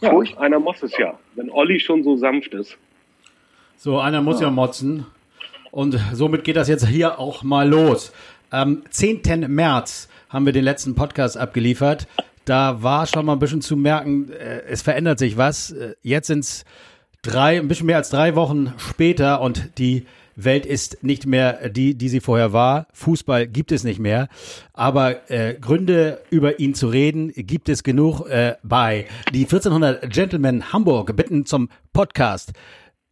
Furcht, einer muss es ja. Wenn Olli schon so sanft ist. So, einer muss ja, ja motzen. Und somit geht das jetzt hier auch mal los. Am 10. März haben wir den letzten Podcast abgeliefert. Da war schon mal ein bisschen zu merken, äh, es verändert sich was. Äh, jetzt sind es drei, ein bisschen mehr als drei Wochen später und die Welt ist nicht mehr die, die sie vorher war. Fußball gibt es nicht mehr. Aber äh, Gründe, über ihn zu reden, gibt es genug äh, bei die 1400 Gentlemen Hamburg bitten zum Podcast.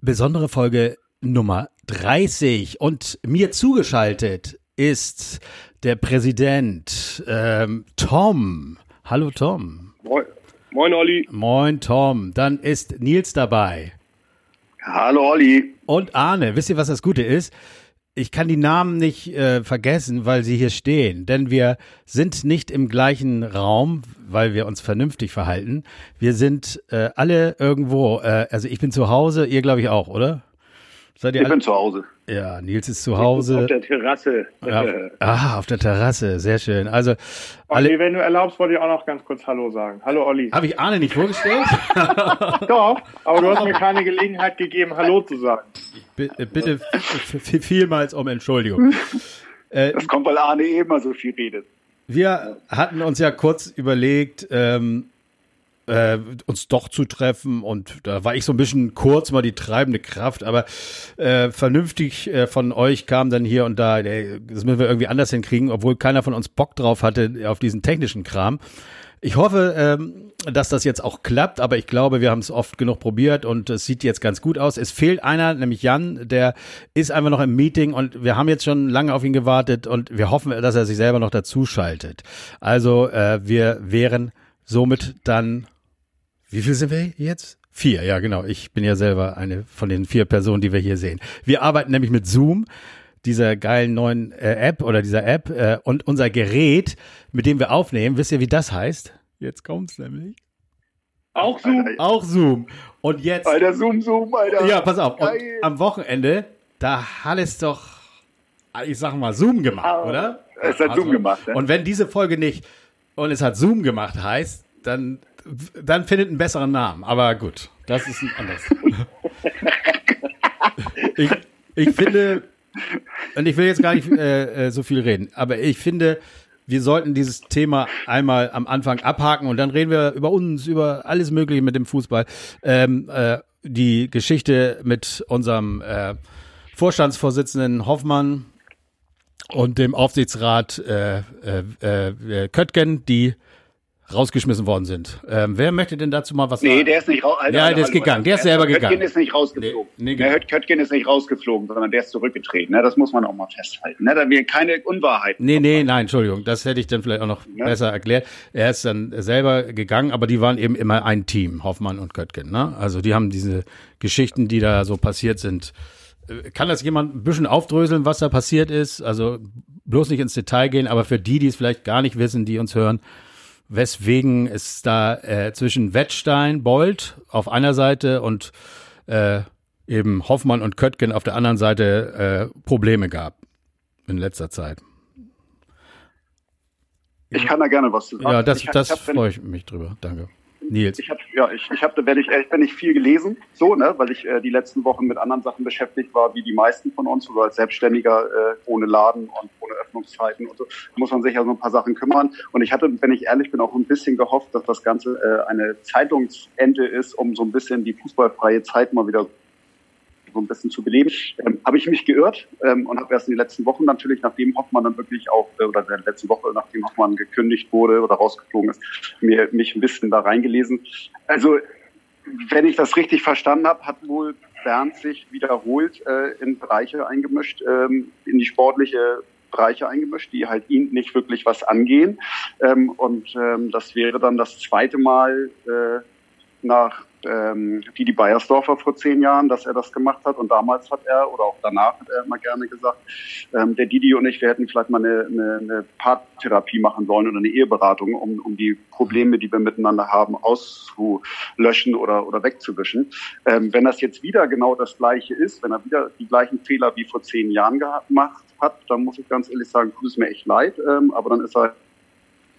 Besondere Folge Nummer 30. Und mir zugeschaltet ist der Präsident ähm, Tom. Hallo Tom. Moin. Moin Olli. Moin Tom. Dann ist Nils dabei. Hallo Olli. Und Arne, wisst ihr, was das Gute ist? Ich kann die Namen nicht äh, vergessen, weil sie hier stehen, denn wir sind nicht im gleichen Raum, weil wir uns vernünftig verhalten. Wir sind äh, alle irgendwo, äh, also ich bin zu Hause, ihr glaube ich auch, oder? Seid ihr ich alle? bin zu Hause. Ja, Nils ist zu Hause. Auf der Terrasse. Ja, ah, auf der Terrasse, sehr schön. Also, alle, Olli, wenn du erlaubst, wollte ich auch noch ganz kurz Hallo sagen. Hallo Olli. Habe ich Arne nicht vorgestellt? Doch, aber du hast mir keine Gelegenheit gegeben, Hallo zu sagen. Ich bitte vielmals um Entschuldigung. Äh, das kommt, weil Arne eh immer so viel redet. Wir hatten uns ja kurz überlegt, ähm, äh, uns doch zu treffen. Und da war ich so ein bisschen kurz mal die treibende Kraft, aber äh, vernünftig äh, von euch kam dann hier und da, ey, das müssen wir irgendwie anders hinkriegen, obwohl keiner von uns Bock drauf hatte auf diesen technischen Kram. Ich hoffe, ähm, dass das jetzt auch klappt, aber ich glaube, wir haben es oft genug probiert und es sieht jetzt ganz gut aus. Es fehlt einer, nämlich Jan, der ist einfach noch im Meeting und wir haben jetzt schon lange auf ihn gewartet und wir hoffen, dass er sich selber noch dazuschaltet. Also äh, wir wären somit dann wie viel sind wir jetzt? Vier, ja genau. Ich bin ja selber eine von den vier Personen, die wir hier sehen. Wir arbeiten nämlich mit Zoom, dieser geilen neuen äh, App oder dieser App äh, und unser Gerät, mit dem wir aufnehmen, wisst ihr, wie das heißt? Jetzt kommt's nämlich. Auch Zoom. Alter, auch Zoom. Und jetzt. Alter, Zoom, Zoom, Alter. Ja, pass auf. Und am Wochenende, da hat es doch, ich sag mal, Zoom gemacht, oh, oder? Es hat also, Zoom gemacht. Ne? Und wenn diese Folge nicht und es hat Zoom gemacht heißt, dann dann findet einen besseren Namen. Aber gut, das ist ein anderes. ich, ich finde, und ich will jetzt gar nicht äh, äh, so viel reden, aber ich finde, wir sollten dieses Thema einmal am Anfang abhaken und dann reden wir über uns, über alles Mögliche mit dem Fußball. Ähm, äh, die Geschichte mit unserem äh, Vorstandsvorsitzenden Hoffmann und dem Aufsichtsrat äh, äh, äh, Köttgen, die rausgeschmissen worden sind. Ähm, wer möchte denn dazu mal was sagen? Nee, der ist nicht raus. Ja, der ist gegangen. Der ist selber gegangen. Köttgen ist nicht rausgeflogen. Nee, nee, genau. Köttgen ist nicht rausgeflogen, sondern der ist zurückgetreten. Ne? Das muss man auch mal festhalten. Ne? Da wir keine Unwahrheit. Nee, nee, nein, Entschuldigung. Das hätte ich dann vielleicht auch noch ja. besser erklärt. Er ist dann selber gegangen, aber die waren eben immer ein Team, Hoffmann und Köttgen. Ne? Also die haben diese Geschichten, die da so passiert sind. Äh, kann das jemand ein bisschen aufdröseln, was da passiert ist? Also bloß nicht ins Detail gehen, aber für die, die es vielleicht gar nicht wissen, die uns hören, weswegen es da äh, zwischen Wettstein, Bolt auf einer Seite und äh, eben Hoffmann und Köttgen auf der anderen Seite äh, Probleme gab in letzter Zeit. Ich kann da gerne was zu sagen. Ja, das, ich, das freue ich mich drüber. Danke. Nils. Ich habe ja, ich, ich habe, wenn ich ehrlich bin, nicht viel gelesen, so, ne, weil ich äh, die letzten Wochen mit anderen Sachen beschäftigt war, wie die meisten von uns, oder als Selbstständiger äh, ohne Laden und ohne Öffnungszeiten und so, muss man sich ja so ein paar Sachen kümmern. Und ich hatte, wenn ich ehrlich bin, auch ein bisschen gehofft, dass das Ganze äh, eine Zeitungsende ist, um so ein bisschen die fußballfreie Zeit mal wieder so ein bisschen zu beleben. Ähm, habe ich mich geirrt ähm, und habe erst in den letzten Wochen natürlich, nachdem Hoffmann dann wirklich auch, äh, oder in der letzten Woche, nachdem Hoffmann gekündigt wurde oder rausgeflogen ist, mir, mich ein bisschen da reingelesen. Also, wenn ich das richtig verstanden habe, hat wohl Bernd sich wiederholt äh, in Bereiche eingemischt, ähm, in die sportliche Bereiche eingemischt, die halt ihn nicht wirklich was angehen. Ähm, und ähm, das wäre dann das zweite Mal äh, nach ähm, Didi Beiersdorfer vor zehn Jahren, dass er das gemacht hat. Und damals hat er, oder auch danach hat er immer gerne gesagt, ähm, der Didi und ich, wir hätten vielleicht mal eine, eine, eine Paartherapie machen sollen oder eine Eheberatung, um, um die Probleme, die wir miteinander haben, auszulöschen oder, oder wegzuwischen. Ähm, wenn das jetzt wieder genau das Gleiche ist, wenn er wieder die gleichen Fehler wie vor zehn Jahren gemacht hat, dann muss ich ganz ehrlich sagen, tut es mir echt leid. Ähm, aber dann ist er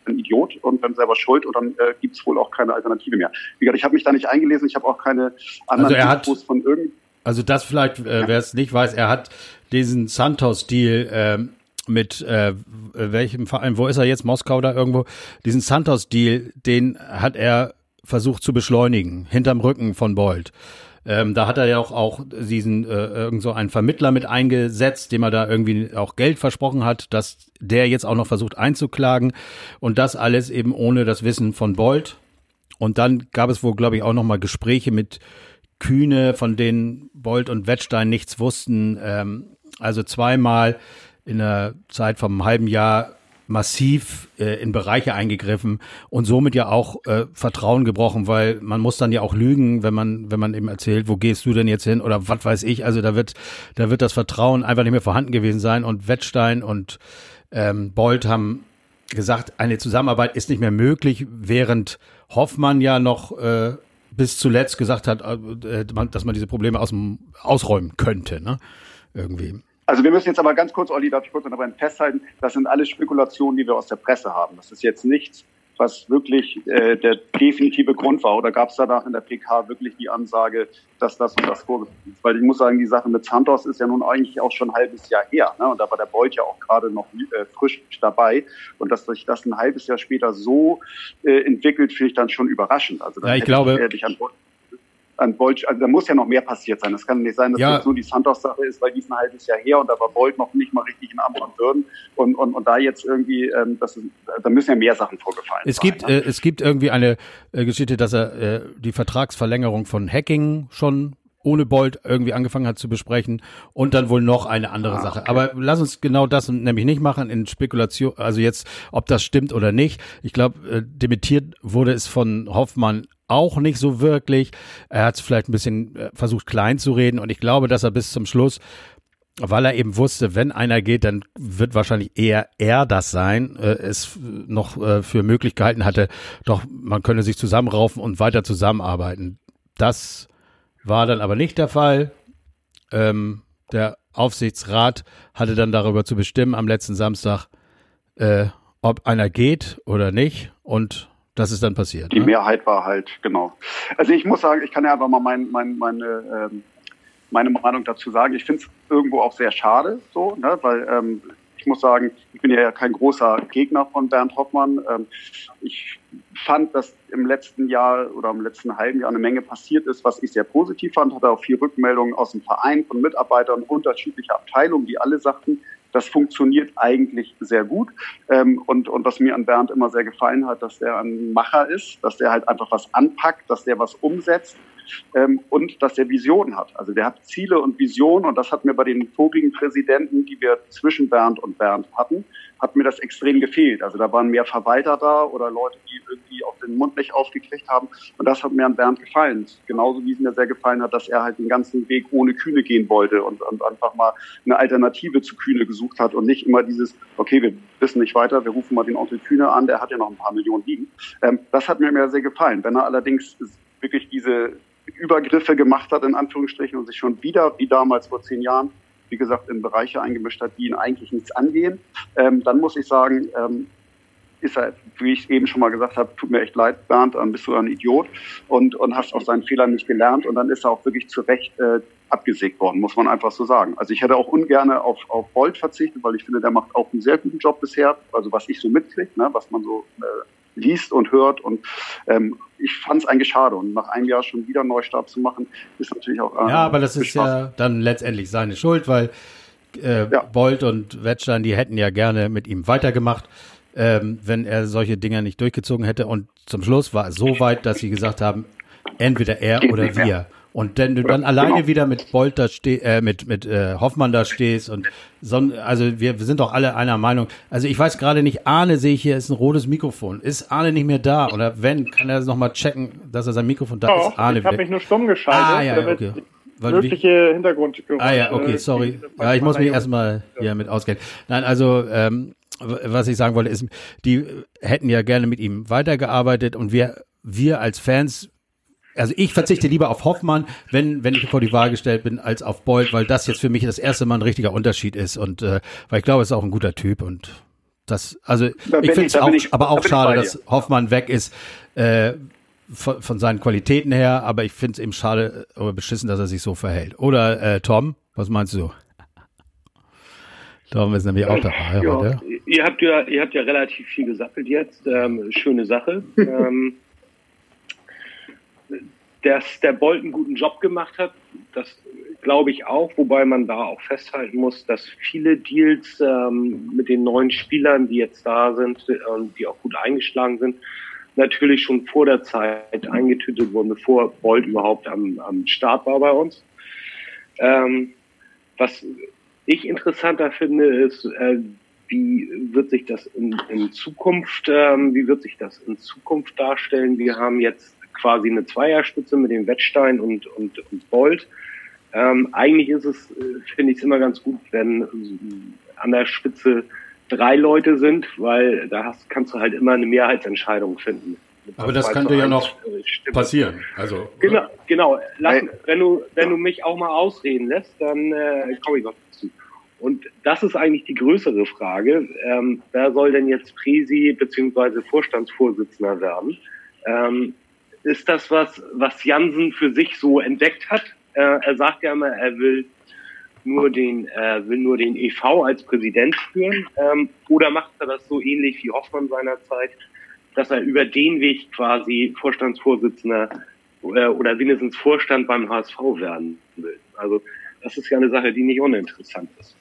ein Idiot und dann selber schuld und dann äh, gibt es wohl auch keine Alternative mehr. Wie gesagt, ich habe mich da nicht eingelesen, ich habe auch keine anderen also hat, von irgend. Also das vielleicht, äh, wer es nicht weiß, er hat diesen Santos-Deal ähm, mit äh, welchem Verein, wo ist er jetzt? Moskau da irgendwo? Diesen Santos-Deal, den hat er versucht zu beschleunigen, hinterm Rücken von Bolt. Ähm, da hat er ja auch, auch diesen äh, irgend so einen Vermittler mit eingesetzt, dem er da irgendwie auch Geld versprochen hat, dass der jetzt auch noch versucht einzuklagen und das alles eben ohne das Wissen von Bolt. Und dann gab es wohl, glaube ich, auch noch mal Gespräche mit Kühne, von denen Bolt und Wettstein nichts wussten. Ähm, also zweimal in der Zeit vom halben Jahr massiv äh, in Bereiche eingegriffen und somit ja auch äh, Vertrauen gebrochen, weil man muss dann ja auch lügen, wenn man wenn man eben erzählt, wo gehst du denn jetzt hin oder was weiß ich. Also da wird da wird das Vertrauen einfach nicht mehr vorhanden gewesen sein und Wettstein und ähm, Bolt haben gesagt, eine Zusammenarbeit ist nicht mehr möglich, während Hoffmann ja noch äh, bis zuletzt gesagt hat, äh, dass man diese Probleme aus dem, ausräumen könnte, ne? Irgendwie. Also wir müssen jetzt aber ganz kurz, Olli, darf ich kurz dabei festhalten, das sind alles Spekulationen, die wir aus der Presse haben. Das ist jetzt nichts, was wirklich äh, der definitive Grund war. Oder gab es danach in der PK wirklich die Ansage, dass das und das vorgefallen ist? Weil ich muss sagen, die Sache mit Santos ist ja nun eigentlich auch schon ein halbes Jahr her. Ne? Und da war der Beut ja auch gerade noch äh, frisch dabei. Und dass sich das ein halbes Jahr später so äh, entwickelt, finde ich dann schon überraschend. Also ja, ich glaube, ich an an Bolt, also da muss ja noch mehr passiert sein. Das kann nicht sein, dass ja. das nur die Santos-Sache ist, weil die ist ein halbes Jahr her und da war Bolt noch nicht mal richtig in Amt und Würden. Und, und, und da jetzt irgendwie, ähm, das ist, da müssen ja mehr Sachen vorgefallen es sein. Gibt, ne? äh, es gibt irgendwie eine äh, Geschichte, dass er äh, die Vertragsverlängerung von Hacking schon ohne Bolt irgendwie angefangen hat zu besprechen und dann wohl noch eine andere ah, Sache. Okay. Aber lass uns genau das nämlich nicht machen in Spekulation, also jetzt, ob das stimmt oder nicht. Ich glaube, äh, dementiert wurde es von Hoffmann auch nicht so wirklich. Er hat es vielleicht ein bisschen äh, versucht klein zu reden und ich glaube, dass er bis zum Schluss weil er eben wusste, wenn einer geht, dann wird wahrscheinlich eher er das sein, äh, es noch äh, für Möglichkeiten hatte, doch man könne sich zusammenraufen und weiter zusammenarbeiten. Das war dann aber nicht der Fall. Ähm, der Aufsichtsrat hatte dann darüber zu bestimmen am letzten Samstag, äh, ob einer geht oder nicht. Und das ist dann passiert. Die ne? Mehrheit war halt, genau. Also ich muss sagen, ich kann ja einfach mal mein, mein, meine, ähm, meine Meinung dazu sagen. Ich finde es irgendwo auch sehr schade, so, ne, weil ähm, ich muss sagen, ich bin ja kein großer Gegner von Bernd Hoffmann. Ähm, ich fand, dass im letzten Jahr oder im letzten halben Jahr eine Menge passiert ist, was ich sehr positiv fand. Hatte auch viel Rückmeldungen aus dem Verein von Mitarbeitern unterschiedlicher Abteilungen, die alle sagten, das funktioniert eigentlich sehr gut. Ähm, und, und was mir an Bernd immer sehr gefallen hat, dass er ein Macher ist, dass er halt einfach was anpackt, dass der was umsetzt ähm, und dass er Visionen hat. Also der hat Ziele und Visionen und das hat mir bei den vorigen Präsidenten, die wir zwischen Bernd und Bernd hatten, hat mir das extrem gefehlt. Also da waren mehr Verwalter da oder Leute, die irgendwie auch den Mund nicht aufgekriegt haben und das hat mir an Bernd gefallen. Genauso wie es mir sehr gefallen hat, dass er halt den ganzen Weg ohne Kühne gehen wollte und, und einfach mal eine Alternative zu Kühne gesucht hat und nicht immer dieses, okay, wir wissen nicht weiter, wir rufen mal den Onkel Kühne an, der hat ja noch ein paar Millionen liegen. Ähm, das hat mir sehr gefallen. Wenn er allerdings wirklich diese Übergriffe gemacht hat, in Anführungsstrichen, und sich schon wieder, wie damals vor zehn Jahren, wie gesagt, in Bereiche eingemischt hat, die ihn eigentlich nichts angehen, ähm, dann muss ich sagen, ähm, ist er, wie ich eben schon mal gesagt habe, tut mir echt leid, Bernd, dann bist du ein Idiot und, und hast aus seinen Fehlern nicht gelernt und dann ist er auch wirklich zu Recht äh, abgesägt worden, muss man einfach so sagen. Also ich hätte auch ungern auf, auf Bolt verzichtet, weil ich finde, der macht auch einen sehr guten Job bisher, also was ich so mitkriege, ne, was man so äh, liest und hört. Und ähm, ich fand es eigentlich schade. Und nach einem Jahr schon wieder einen Neustart zu machen, ist natürlich auch. Äh, ja, aber das ist ja dann letztendlich seine Schuld, weil äh, ja. Bolt und Wettstein, die hätten ja gerne mit ihm weitergemacht, ähm, wenn er solche Dinge nicht durchgezogen hätte. Und zum Schluss war es so weit, dass sie gesagt haben, entweder er Geht oder wir. Mehr. Und wenn du dann alleine genau. wieder mit Bolt da steh, äh, mit mit äh, Hoffmann da stehst und so, also wir, wir sind doch alle einer Meinung. Also ich weiß gerade nicht, Arne sehe ich hier ist ein rotes Mikrofon. Ist Arne nicht mehr da oder wenn kann er noch mal checken, dass er sein Mikrofon da oh, ist? Arne ich habe mich nur stumm geschaltet. Ah ja, ja okay. Weil mögliche Hintergrundgeräusche. Ah ja, okay, sorry. Ja, ich muss mich erstmal hier mit auskennen. Nein, also ähm, was ich sagen wollte ist, die hätten ja gerne mit ihm weitergearbeitet und wir wir als Fans also ich verzichte lieber auf Hoffmann, wenn, wenn ich vor die Wahl gestellt bin, als auf Boyd, weil das jetzt für mich das erste Mal ein richtiger Unterschied ist und äh, weil ich glaube, er ist auch ein guter Typ und Das, also Da ich finde es auch, ich- aber auch schade, dass Hoffmann weg ist. Äh, von, von seinen Qualitäten her, aber ich finde es eben schade oder beschissen, dass er sich so verhält. Oder äh, Tom, was meinst du? Tom ist nämlich auch dabei Ja, heute. ihr habt ja, ihr habt ja relativ viel gesappelt jetzt. Ähm, schöne Sache. ähm, dass der Bolt einen guten Job gemacht hat, das glaube ich auch, wobei man da auch festhalten muss, dass viele Deals ähm, mit den neuen Spielern, die jetzt da sind und die auch gut eingeschlagen sind, natürlich schon vor der Zeit eingetütet wurden, bevor Bolt überhaupt am, am Start war bei uns. Ähm, was ich interessanter finde, ist, äh, wie wird sich das in, in Zukunft, ähm, wie wird sich das in Zukunft darstellen? Wir haben jetzt quasi eine Zweierspitze mit dem Wettstein und, und, und Bolt. Ähm, eigentlich ist es, äh, finde ich es immer ganz gut, wenn äh, an der Spitze drei Leute sind, weil da hast, kannst du halt immer eine Mehrheitsentscheidung finden. Aber das könnte ja noch äh, Stimmen. Passieren. Also Genau, genau. Lass, wenn du, wenn du mich auch mal ausreden lässt, dann äh, komme ich noch dazu. Und das ist eigentlich die größere Frage. Ähm, wer soll denn jetzt Presi bzw. Vorstandsvorsitzender werden? Ähm, ist das was, was Jansen für sich so entdeckt hat? Äh, er sagt ja immer, er will nur den, äh, will nur den EV als Präsident führen. Ähm, oder macht er das so ähnlich wie Hoffmann seinerzeit, dass er über den Weg quasi Vorstandsvorsitzender äh, oder wenigstens Vorstand beim HSV werden will. Also das ist ja eine Sache, die nicht uninteressant ist.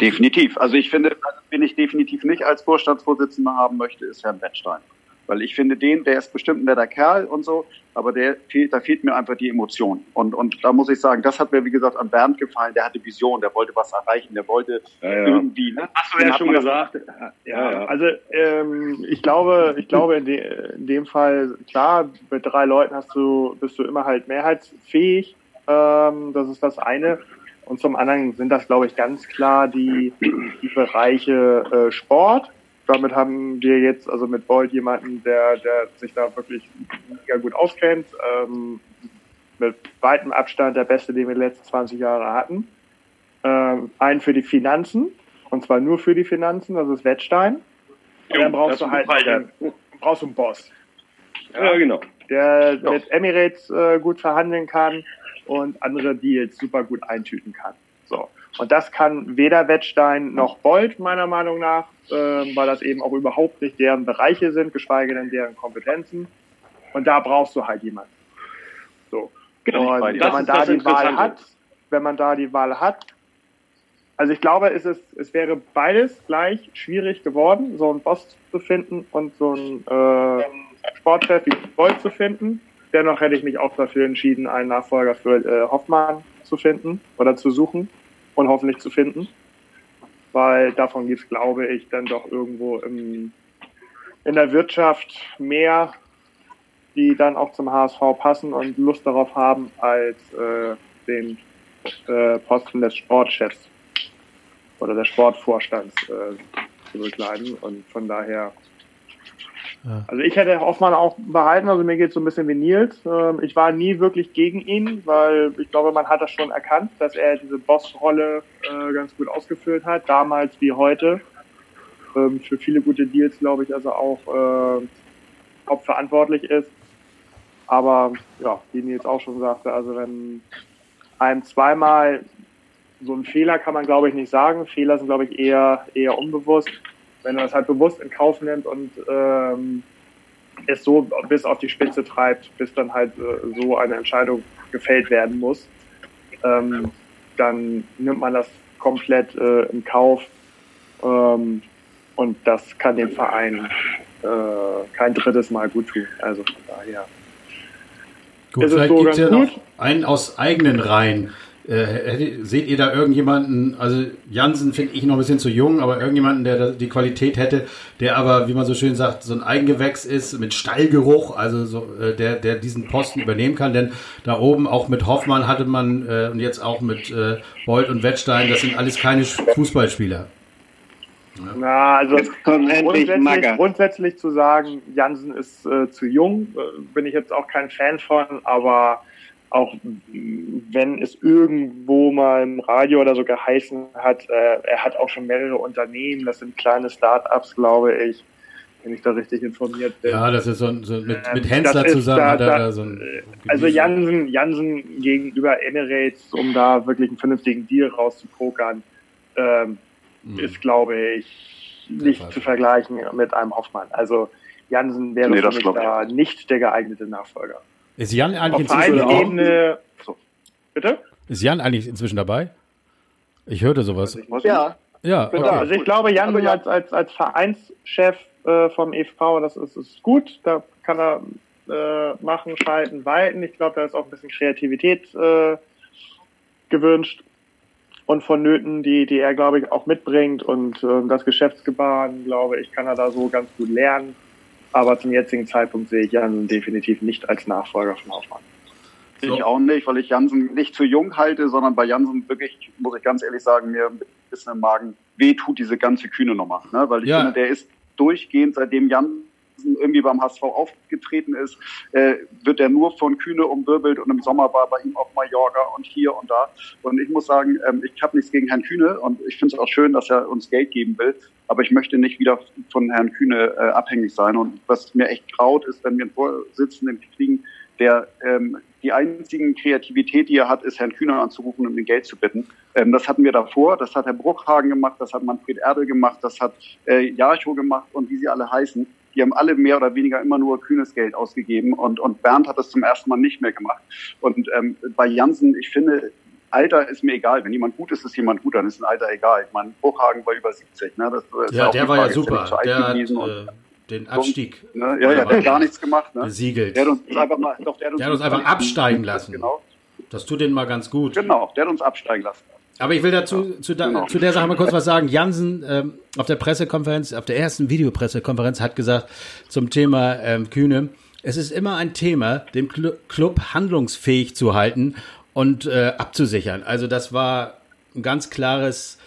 Definitiv. Also ich finde, wen ich definitiv nicht als Vorstandsvorsitzender haben möchte, ist Herrn Wettstein. Weil ich finde den, der ist bestimmt ein netter Kerl und so, aber der fehlt, da fehlt mir einfach die Emotion. Und, und da muss ich sagen, das hat mir, wie gesagt, an Bernd gefallen. Der hatte Vision, der wollte was erreichen, der wollte Ja, ja. irgendwie, ne? Hast du ja schon gesagt. Ja, ja. Also ähm, ich glaube, ich glaube in, de, in dem Fall klar mit drei Leuten hast du bist du immer halt mehrheitsfähig. Ähm, das ist das eine. Und zum anderen sind das, glaube ich, ganz klar die, die Bereiche äh, Sport. Damit haben wir jetzt also mit Boyd jemanden, der, der sich da wirklich mega gut auskennt. Ähm, mit weitem Abstand der beste, den wir die letzten 20 Jahre hatten. Ähm, einen für die Finanzen, und zwar nur für die Finanzen, das ist Wettstein. Und dann brauchst du halt einen, brauchst du einen Boss, ja, genau. der mit Emirates äh, gut verhandeln kann und andere Deals super gut eintüten kann. So. Und das kann weder Wettstein noch Bolt, meiner Meinung nach, ähm, weil das eben auch überhaupt nicht deren Bereiche sind, geschweige denn deren Kompetenzen. Und da brauchst du halt jemanden. So. Genau. Und wenn man da die Wahl hat, wenn man da die Wahl hat, also ich glaube, es ist, es wäre beides gleich schwierig geworden, so einen Boss zu finden und so einen äh, Sportchef wie Bolt zu finden. Dennoch hätte ich mich auch dafür entschieden, einen Nachfolger für äh, Hoffmann zu finden oder zu suchen und hoffentlich zu finden. Weil davon gibt es, glaube ich, dann doch irgendwo im, in der Wirtschaft mehr, die dann auch zum HSV passen und Lust darauf haben, als äh, den äh, Posten des Sportchefs oder des Sportvorstands äh, zu bekleiden. Und von daher, Also ich hätte Hoffmann auch behalten, also mir geht es so ein bisschen wie Nils. Ähm, ich war nie wirklich gegen ihn, weil ich glaube, man hat das schon erkannt, dass er diese Bossrolle äh, ganz gut ausgefüllt hat, damals wie heute. Ähm, für viele gute Deals, glaube ich, also auch äh, hauptverantwortlich ist. Aber ja, wie Nils auch schon sagte, also wenn einem zweimal so ein Fehler kann man glaube ich nicht sagen. Fehler sind glaube ich eher eher unbewusst. Wenn man das halt bewusst in Kauf nimmt und ähm, es so bis auf die Spitze treibt, bis dann halt äh, so eine Entscheidung gefällt werden muss, ähm, dann nimmt man das komplett äh, in Kauf ähm, und das kann dem Verein äh, kein drittes Mal gut tun. Also von daher. Gut, Ist es vielleicht so gibt es ja noch einen aus eigenen Reihen. Äh, hätte- seht ihr da irgendjemanden, also Jansen finde ich noch ein bisschen zu jung, aber irgendjemanden, der die Qualität hätte, der aber, wie man so schön sagt, so ein Eigengewächs ist, mit Stallgeruch, also so, äh, der, der diesen Posten übernehmen kann, denn da oben auch mit Hoffmann hatte man äh, und jetzt auch mit äh, Bolt und Wettstein, das sind alles keine Fußballspieler. Na, also grundsätzlich, grundsätzlich zu sagen, Jansen ist äh, zu jung, äh, bin ich jetzt auch kein Fan von, aber auch wenn es irgendwo mal im Radio oder so geheißen hat, äh, er hat auch schon mehrere Unternehmen, das sind kleine Start-ups, glaube ich, wenn ich da richtig informiert bin. Ja, das ist so, so mit, ähm, mit Hensler zusammen da, hat er da, so ein äh, Also Jansen, Jansen gegenüber Emirates, um da wirklich einen vernünftigen Deal rauszupokern, ähm, hm. ist, glaube ich, nicht zu vergleichen mit einem Hoffmann. Also Jansen wäre nee, für mich da nicht der geeignete Nachfolger. Ist Jan eigentlich Auf inzwischen Ebene, so. Bitte? Ist Jan eigentlich inzwischen dabei? Ich hörte sowas. Ja. Ja, okay. Also ich glaube, Jan ja. als, als, als Vereinschef äh, vom EV, das ist, ist gut. Da kann er äh, machen, schalten, walten. Ich glaube, da ist auch ein bisschen Kreativität äh, gewünscht und vonnöten, die, die er, glaube ich, auch mitbringt. Und äh, das Geschäftsgebaren, glaube ich, kann er da so ganz gut lernen. Aber zum jetzigen Zeitpunkt sehe ich Jan definitiv nicht als Nachfolger von Hoffmann. So. Ich auch nicht, weil ich Jansen nicht zu jung halte, sondern bei Jansen wirklich, muss ich ganz ehrlich sagen, mir ein bisschen im Magen weh tut diese ganze kühne Nummer. Ne? Weil ich ja. finde, der ist durchgehend, seitdem Jansen irgendwie beim HSV aufgetreten ist, äh, wird er nur von Kühne umwirbelt und im Sommer war bei ihm auf Mallorca und hier und da. Und ich muss sagen, ähm, ich habe nichts gegen Herrn Kühne und ich finde es auch schön, dass er uns Geld geben will, aber ich möchte nicht wieder von Herrn Kühne äh, abhängig sein. Und was mir echt traut, ist, wenn wir einen Vorsitzenden kriegen, der ähm, die einzigen Kreativität, die er hat, ist Herrn Kühner anzurufen und um ihn Geld zu bitten. Ähm, das hatten wir davor, das hat Herr Bruchhagen gemacht, das hat Manfred Erdel gemacht, das hat äh, Jarcho gemacht und wie sie alle heißen die haben alle mehr oder weniger immer nur kühnes Geld ausgegeben und, und Bernd hat das zum ersten Mal nicht mehr gemacht. Und ähm, bei Jansen, ich finde, Alter ist mir egal. Wenn jemand gut ist, ist jemand gut, dann ist ein Alter egal. Ich meine, Buchhagen war über 70. Ne? Das, das ja, der war ja super. Der hat, äh, den Abstieg. Ne? Ja, ja, der hat gar nichts gemacht. Ne? Besiegelt. Der hat uns einfach, mal, doch, der hat uns, der hat uns einfach absteigen lassen. Genau. Das tut denen mal ganz gut. Genau, der hat uns absteigen lassen. Aber ich will dazu zu, da, zu der Sache mal kurz was sagen. Jansen ähm, auf der Pressekonferenz, auf der ersten Videopressekonferenz hat gesagt zum Thema ähm, Kühne, es ist immer ein Thema, den Club handlungsfähig zu halten und äh, abzusichern. Also das war ein ganz klares,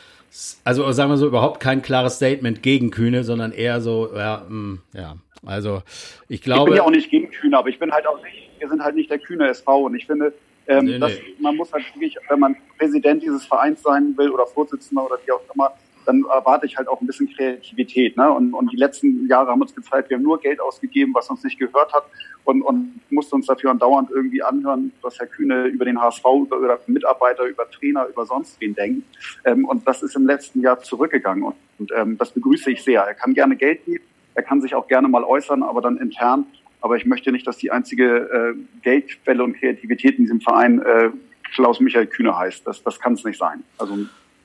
also sagen wir so, überhaupt kein klares Statement gegen Kühne, sondern eher so, ja, mh, mm, ja. Also ich glaube. Ich bin ja auch nicht gegen Kühne, aber ich bin halt auch nicht, wir sind halt nicht der Kühne SV und ich finde, ähm, nee, das, nee. Man muss halt wirklich, wenn man Präsident dieses Vereins sein will oder Vorsitzender oder wie auch immer, dann erwarte ich halt auch ein bisschen Kreativität. Ne? Und, und die letzten Jahre haben uns gezeigt, wir haben nur Geld ausgegeben, was uns nicht gehört hat und, und mussten uns dafür andauernd irgendwie anhören, was Herr Kühne über den HSV, über, über Mitarbeiter, über Trainer, über sonst wen denkt. Ähm, und das ist im letzten Jahr zurückgegangen und, und ähm, das begrüße ich sehr. Er kann gerne Geld geben, er kann sich auch gerne mal äußern, aber dann intern aber ich möchte nicht, dass die einzige äh, Geldquelle und Kreativität in diesem Verein äh, Klaus Michael Kühne heißt. Das, das kann es nicht sein. Also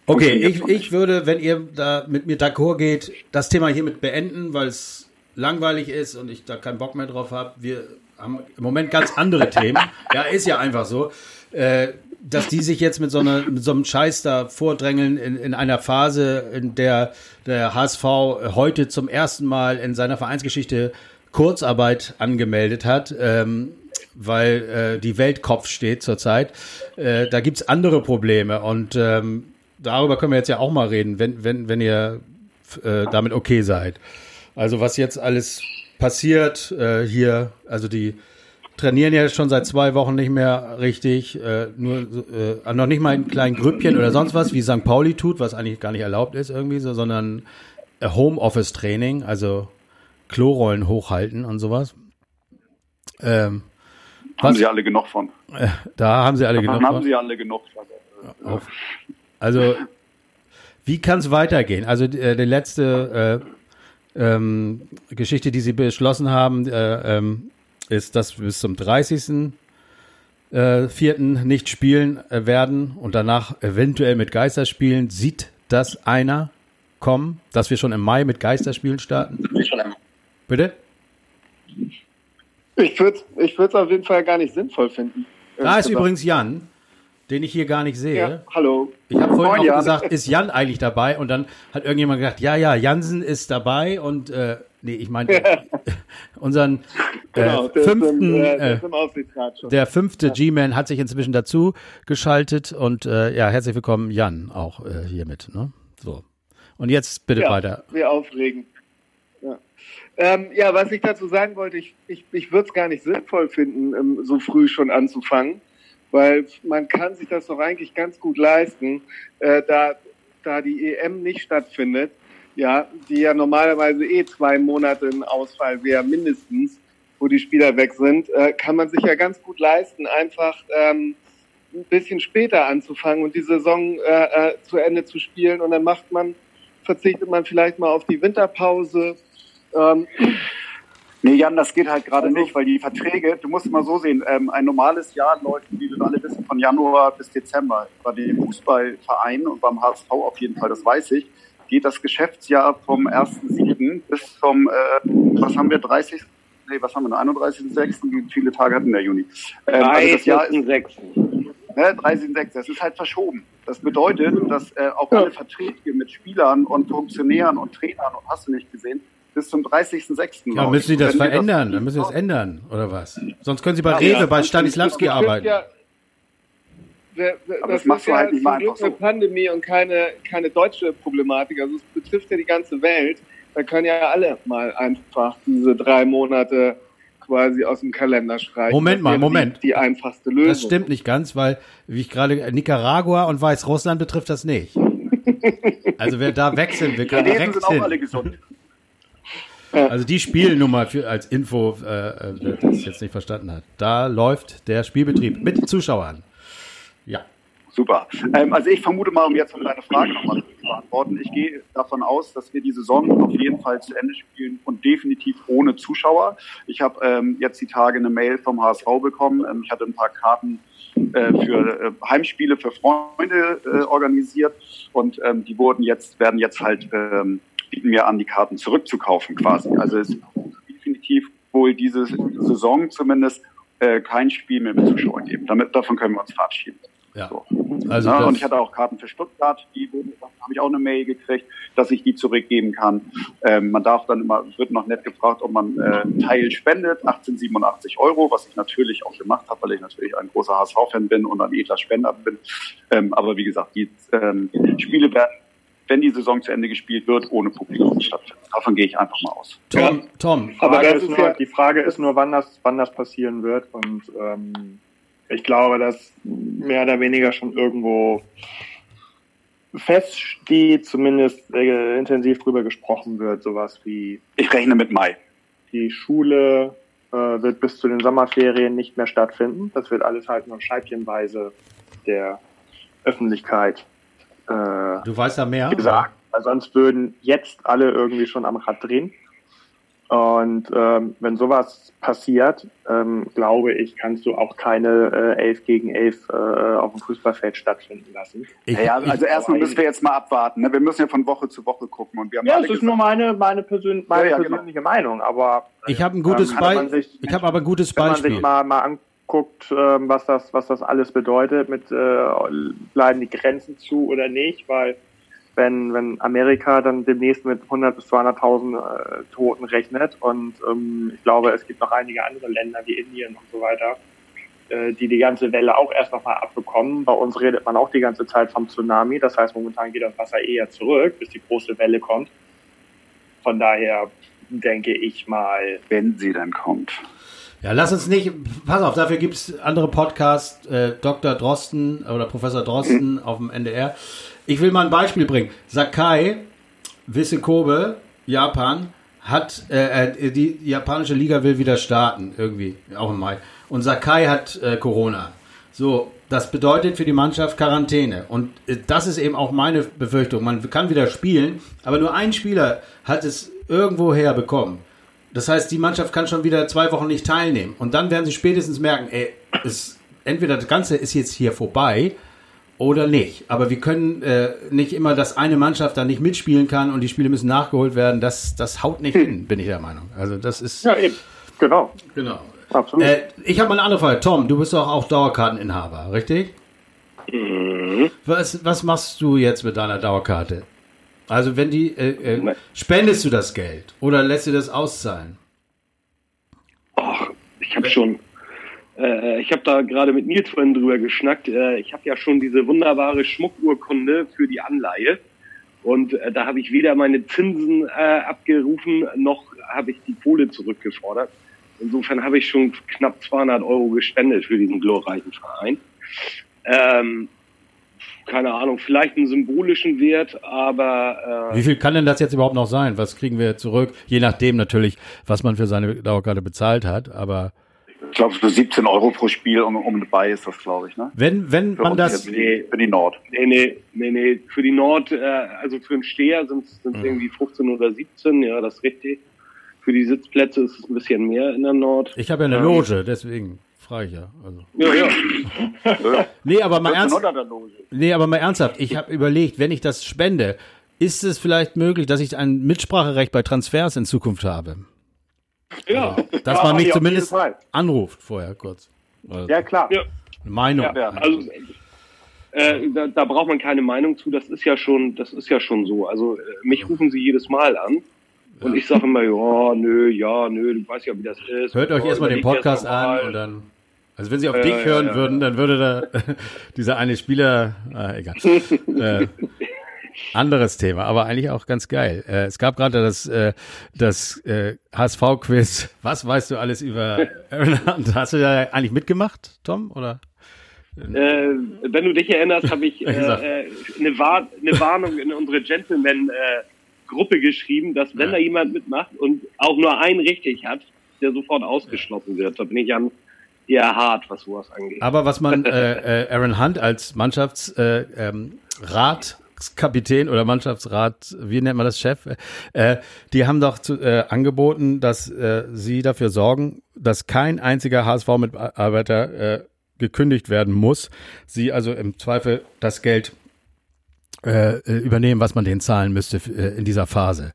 Okay, ich, ich würde, wenn ihr da mit mir d'accord geht, das Thema hiermit beenden, weil es langweilig ist und ich da keinen Bock mehr drauf habe. Wir haben im Moment ganz andere Themen. Ja, ist ja einfach so. Äh, dass die sich jetzt mit so, einer, mit so einem Scheiß da vordrängeln in, in einer Phase, in der der HSV heute zum ersten Mal in seiner Vereinsgeschichte Kurzarbeit angemeldet hat, ähm, weil äh, die Welt Kopf steht zurzeit. Äh, da gibt's andere Probleme und ähm, darüber können wir jetzt ja auch mal reden, wenn, wenn, wenn ihr äh, damit okay seid. Also was jetzt alles passiert äh, hier, also die trainieren ja schon seit zwei Wochen nicht mehr richtig, äh, nur äh, noch nicht mal in kleinen Grüppchen oder sonst was, wie St. Pauli tut, was eigentlich gar nicht erlaubt ist irgendwie so, sondern Homeoffice-Training, also Klorollen hochhalten und sowas. Ähm, haben sie alle genug von. Äh, da haben sie alle Davon genug haben von. sie alle genug. Also, also wie kann es weitergehen? Also äh, die letzte äh, ähm, Geschichte, die sie beschlossen haben, äh, ähm, ist, dass bis zum 30. Äh, vierten nicht spielen äh, werden und danach eventuell mit Geisterspielen. Sieht das einer kommen, dass wir schon im Mai mit Geisterspielen starten? Schon im Bitte? Ich würde es ich auf jeden Fall gar nicht sinnvoll finden. Da ist übrigens Jan, den ich hier gar nicht sehe. Ja, hallo. Ich habe vorhin Moin, auch Jan. gesagt, ist Jan eigentlich dabei? Und dann hat irgendjemand gesagt, ja, ja, Jansen ist dabei und äh, nee, ich meine unseren äh, genau, fünften, im, äh, der fünfte ja. G-Man hat sich inzwischen dazu geschaltet und äh, ja, herzlich willkommen Jan auch äh, hiermit. Ne? So. Und jetzt bitte ja, weiter. Wir aufregen. Ähm, ja, was ich dazu sagen wollte, ich, ich, ich würde es gar nicht sinnvoll finden, ähm, so früh schon anzufangen, weil man kann sich das doch eigentlich ganz gut leisten, äh, da, da die EM nicht stattfindet, ja, die ja normalerweise eh zwei Monate ein Ausfall wäre, mindestens, wo die Spieler weg sind, äh, kann man sich ja ganz gut leisten, einfach ähm, ein bisschen später anzufangen und die Saison äh, äh, zu Ende zu spielen und dann macht man, verzichtet man vielleicht mal auf die Winterpause. Ähm, Nee, Jan, das geht halt gerade nicht, weil die Verträge, du musst mal so sehen, ähm, ein normales Jahr läuft, wie wir alle wissen, von Januar bis Dezember. Bei den Fußballvereinen und beim HSV auf jeden Fall, das weiß ich, geht das Geschäftsjahr vom 1.7. bis zum, äh, was haben wir, 30. Nee, was haben wir, 31.6. Wie viele Tage hatten der Juni? Ähm, also das Jahr ist, ne, 30.6. Das ist halt verschoben. Das bedeutet, dass äh, auch alle Verträge mit Spielern und Funktionären und Trainern und hast du nicht gesehen, bis zum 30.06. Ja, müssen Sie das verändern, das dann müssen Sie das ändern, oder was? Sonst können Sie bei ja, Rewe, ja, bei Stanislavski arbeiten. Ja, das, das machst du halt nicht mal einfach so. eine Pandemie und keine, keine deutsche Problematik. Also es betrifft ja die ganze Welt. Da können ja alle mal einfach diese drei Monate quasi aus dem Kalender streichen. Moment mal, Moment. Die, die, einfachste Lösung. Das stimmt nicht ganz, weil, wie ich gerade, Nicaragua und Weißrussland betrifft das nicht. also wer da wechseln will, kann direkt sind auch alle gesund. Also die Spielnummer für, als Info, äh, äh, wer das jetzt nicht verstanden hat. Da läuft der Spielbetrieb mit Zuschauern. Ja. Super. Ähm, also ich vermute mal, um jetzt um deine Frage nochmal zu beantworten, ich gehe davon aus, dass wir die Saison auf jeden Fall zu Ende spielen und definitiv ohne Zuschauer. Ich habe ähm, jetzt die Tage eine Mail vom HSV bekommen. Ähm, ich hatte ein paar Karten äh, für äh, Heimspiele für Freunde äh, organisiert und ähm, die wurden jetzt werden jetzt halt ähm, bieten mir an, die Karten zurückzukaufen quasi. Also es ist definitiv wohl diese Saison zumindest äh, kein Spiel mehr mit Zuschauern geben. Damit, davon können wir uns verabschieden. Ja. So. Also ja, und ich hatte auch Karten für Stuttgart, die habe ich auch eine Mail gekriegt, dass ich die zurückgeben kann. Ähm, man darf dann immer, wird noch nett gefragt, ob man äh, Teil spendet, 1887 Euro, was ich natürlich auch gemacht habe, weil ich natürlich ein großer HSV-Fan bin und ein edler Spender bin. Ähm, aber wie gesagt, die ähm, Spiele werden wenn die Saison zu Ende gespielt wird, ohne Publikum stattfinden. Davon gehe ich einfach mal aus. Tom, Tom. Aber das ist nur, die Frage ist nur, wann das, wann das passieren wird. Und ähm, ich glaube, dass mehr oder weniger schon irgendwo feststeht, zumindest äh, intensiv drüber gesprochen wird, sowas wie. Ich rechne mit Mai. Die Schule äh, wird bis zu den Sommerferien nicht mehr stattfinden. Das wird alles halt nur scheibchenweise der Öffentlichkeit äh, du weißt ja mehr. Gesagt, weil sonst würden jetzt alle irgendwie schon am Rad drehen. Und ähm, wenn sowas passiert, ähm, glaube ich, kannst du auch keine äh, 11 gegen 11 äh, auf dem Fußballfeld stattfinden lassen. Ich, ja, also erstmal müssen wir jetzt mal abwarten. Ne? Wir müssen ja von Woche zu Woche gucken. Und wir haben ja, das ist gesagt, nur meine, meine, persön meine ja, ja, genau. persönliche genau. Meinung. Aber ich habe ein gutes ähm, Beispiel. Ich habe aber ein gutes Beispiel. Wenn man sich mal, mal anguckt, guckt, ähm, was das, was das alles bedeutet, mit äh, bleiben die Grenzen zu oder nicht, weil wenn, wenn Amerika dann demnächst mit 100 bis 200.000 äh, Toten rechnet und ähm, ich glaube, es gibt noch einige andere Länder wie Indien und so weiter, äh, die die ganze Welle auch erst nochmal abbekommen. Bei uns redet man auch die ganze Zeit vom Tsunami, das heißt, momentan geht das Wasser eher zurück, bis die große Welle kommt. Von daher denke ich mal. Wenn sie dann kommt. Ja, lass uns nicht, pass auf, dafür gibt es andere Podcasts, äh, Dr. Drosten oder Professor Drosten mhm. auf dem NDR. Ich will mal ein Beispiel bringen. Sakai, Wisse Kobe, Japan, hat, äh, äh, die japanische Liga will wieder starten, irgendwie, auch im Mai. Und Sakai hat äh, Corona. So, das bedeutet für die Mannschaft Quarantäne. Und äh, das ist eben auch meine Befürchtung. Man kann wieder spielen, aber nur ein Spieler hat es irgendwo herbekommen. Das heißt, die Mannschaft kann schon wieder zwei Wochen nicht teilnehmen. Und dann werden sie spätestens merken, ey, es, entweder das Ganze ist jetzt hier vorbei oder nicht. Aber wir können äh, nicht immer, dass eine Mannschaft da nicht mitspielen kann und die Spiele müssen nachgeholt werden. Das, das haut nicht hm. hin, bin ich der Meinung. Also das ist. Ja, eben. Genau. Genau. Absolut. Äh, ich habe mal eine andere Frage. Tom, du bist doch auch Dauerkarteninhaber, richtig? Mhm. Was, was machst du jetzt mit deiner Dauerkarte? Also wenn die, äh, äh, spendest du das Geld oder lässt du das auszahlen? Ach, ich habe schon, äh, ich habe da gerade mit Nils vorhin drüber geschnackt. Äh, ich habe ja schon diese wunderbare Schmuckurkunde für die Anleihe. Und äh, da habe ich weder meine Zinsen äh, abgerufen, noch habe ich die Kohle zurückgefordert. Insofern habe ich schon knapp 200 Euro gespendet für diesen glorreichen Verein. Ähm, keine Ahnung, vielleicht einen symbolischen Wert, aber äh, wie viel kann denn das jetzt überhaupt noch sein? Was kriegen wir zurück? Je nachdem natürlich, was man für seine Dauerkarte bezahlt hat, aber ich glaube, für 17 Euro pro Spiel um, um dabei ist das, glaube ich. Ne? Wenn, wenn für man das. Nee, für die Nord. Nee, nee, nee, nee. Für die Nord, äh, also für den Steher sind es mhm. irgendwie 15 oder 17, ja, das ist richtig. Für die Sitzplätze ist es ein bisschen mehr in der Nord. Ich habe ja eine ähm, Loge, deswegen frage ich ja. Also. Ja, ja. nee, aber mal ernst, nee, aber mal ernsthaft. Ich habe überlegt, wenn ich das spende, ist es vielleicht möglich, dass ich ein Mitspracherecht bei Transfers in Zukunft habe? Ja. Dass ja, man mich zumindest anruft vorher kurz. Also ja, klar. Ja. Meinung. Ja, also, äh, da, da, braucht man keine Meinung zu. Das ist ja schon, das ist ja schon so. Also äh, mich rufen sie jedes Mal an. Und ich sage immer, ja, nö, ja, nö, du weißt ja, wie das ist. Hört euch erstmal den Podcast an und dann. Also wenn sie auf äh, dich hören ja, würden, dann würde da dieser eine Spieler, ah, egal. äh, anderes Thema, aber eigentlich auch ganz geil. Äh, es gab gerade das, äh, das äh, HSV-Quiz. Was weißt du alles über Aaron Hunt? Hast du da eigentlich mitgemacht, Tom? Oder? Äh, wenn du dich erinnerst, habe ich äh, äh, eine, War eine Warnung in unsere Gentleman-Gruppe geschrieben, dass wenn ja. da jemand mitmacht und auch nur einen richtig hat, der sofort ausgeschlossen wird. Da bin ich an eher hart, was sowas angeht. Aber was man äh, äh, Aaron Hunt als Mannschaftsrat äh, ähm, Mannschaftskapitän oder Mannschaftsrat, wie nennt man das, Chef, äh, die haben doch zu, äh, angeboten, dass äh, sie dafür sorgen, dass kein einziger HSV-Mitarbeiter äh, gekündigt werden muss. Sie also im Zweifel das Geld äh, übernehmen, was man denen zahlen müsste äh, in dieser Phase.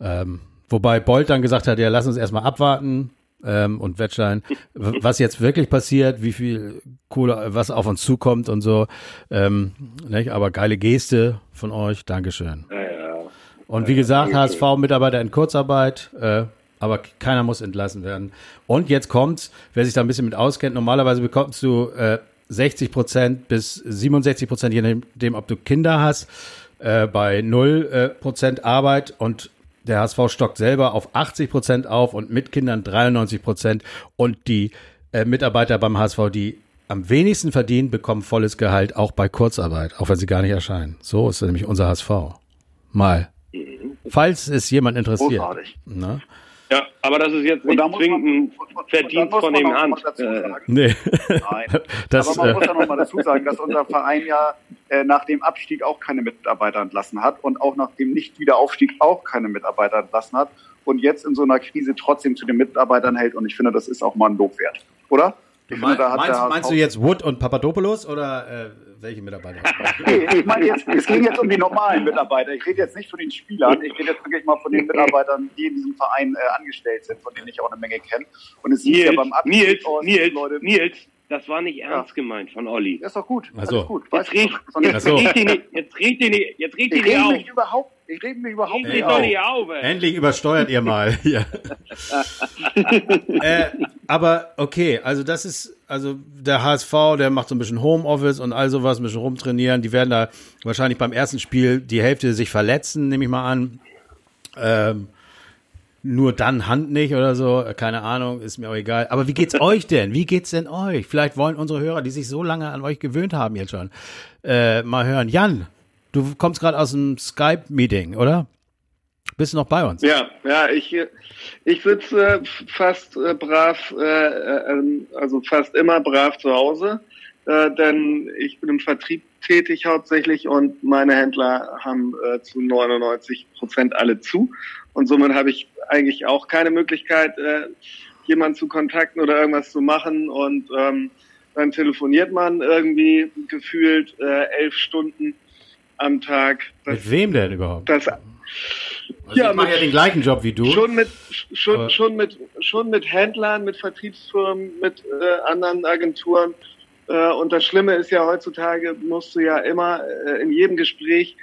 Ähm, wobei Bolt dann gesagt hat, ja, lass uns erstmal abwarten, ähm, und Wettstein, was jetzt wirklich passiert, wie viel Kohle, was auf uns zukommt und so. Ähm, nicht? Aber geile Geste von euch, Dankeschön. Ja, ja. Und wie gesagt, HSV-Mitarbeiter in Kurzarbeit, äh, aber keiner muss entlassen werden. Und jetzt kommt's, wer sich da ein bisschen mit auskennt, normalerweise bekommst du äh, 60 Prozent bis 67 Prozent, je nachdem, ob du Kinder hast, äh, bei 0 äh, Prozent Arbeit und der HSV stockt selber auf 80 Prozent auf und mit Kindern 93 Prozent. Und die äh, Mitarbeiter beim HSV, die am wenigsten verdienen, bekommen volles Gehalt auch bei Kurzarbeit, auch wenn sie gar nicht erscheinen. So ist nämlich unser HSV. Mal. Falls es jemand interessiert. Großartig. Ne? Ja, aber das ist jetzt nicht zwingend ein Verdienst von dem Hand. Äh, nee. Nein. Das, aber man äh, muss ja noch mal dazu sagen, dass unser Verein ja äh, nach dem Abstieg auch keine Mitarbeiter entlassen hat und auch nach dem Nicht-Wiederaufstieg auch keine Mitarbeiter entlassen hat und jetzt in so einer Krise trotzdem zu den Mitarbeitern hält. Und ich finde, das ist auch mal ein Lob wert, oder? Ich mein, finde, meinst, meinst du jetzt Wood und Papadopoulos oder äh, welche Mitarbeiter? nee, ich meine jetzt, es ging jetzt um die normalen Mitarbeiter. Ich rede jetzt nicht von den Spielern, ich rede jetzt wirklich mal von den Mitarbeitern, die in diesem Verein äh, angestellt sind, von denen ich auch eine Menge kenne. Und es Nils, ja beim Abschied Nils, aus, Nils, Leute, Nils, das war nicht ernst ja. gemeint von Olli. Das ist doch gut. Also. gut. Jetzt reg die nicht, jetzt regt die nicht, jetzt regt die nicht auf. Mich überhaupt, ich rede mich überhaupt nicht auf. nicht auf. Endlich übersteuert ihr mal hier. äh, aber okay, also das ist, also der HSV, der macht so ein bisschen Homeoffice und all sowas, ein bisschen rumtrainieren. Die werden da wahrscheinlich beim ersten Spiel die Hälfte sich verletzen, nehme ich mal an. Ähm, nur dann Hand nicht oder so, keine Ahnung, ist mir auch egal. Aber wie geht's euch denn? Wie geht's denn euch? Vielleicht wollen unsere Hörer, die sich so lange an euch gewöhnt haben jetzt schon, äh, mal hören. Jan, du kommst gerade aus dem Skype-Meeting, oder? Bist du noch bei uns? Ja, ja, ich, ich sitze äh, fast äh, brav, äh, äh, ähm, also fast immer brav zu Hause, äh, denn ich bin im Vertrieb tätig hauptsächlich und meine Händler haben zu 99 Prozent alle zu. Und somit habe ich eigentlich auch keine Möglichkeit, jemanden zu kontakten oder irgendwas zu machen. Und ähm, dann telefoniert man irgendwie gefühlt elf Stunden am Tag. Das, mit wem denn überhaupt? Das, also ja, ich mache ja den gleichen Job wie du. Schon mit, schon, schon mit, schon mit Händlern, mit Vertriebsfirmen, mit äh, anderen Agenturen. Äh, und das Schlimme ist ja heutzutage musst du ja immer äh, in jedem Gespräch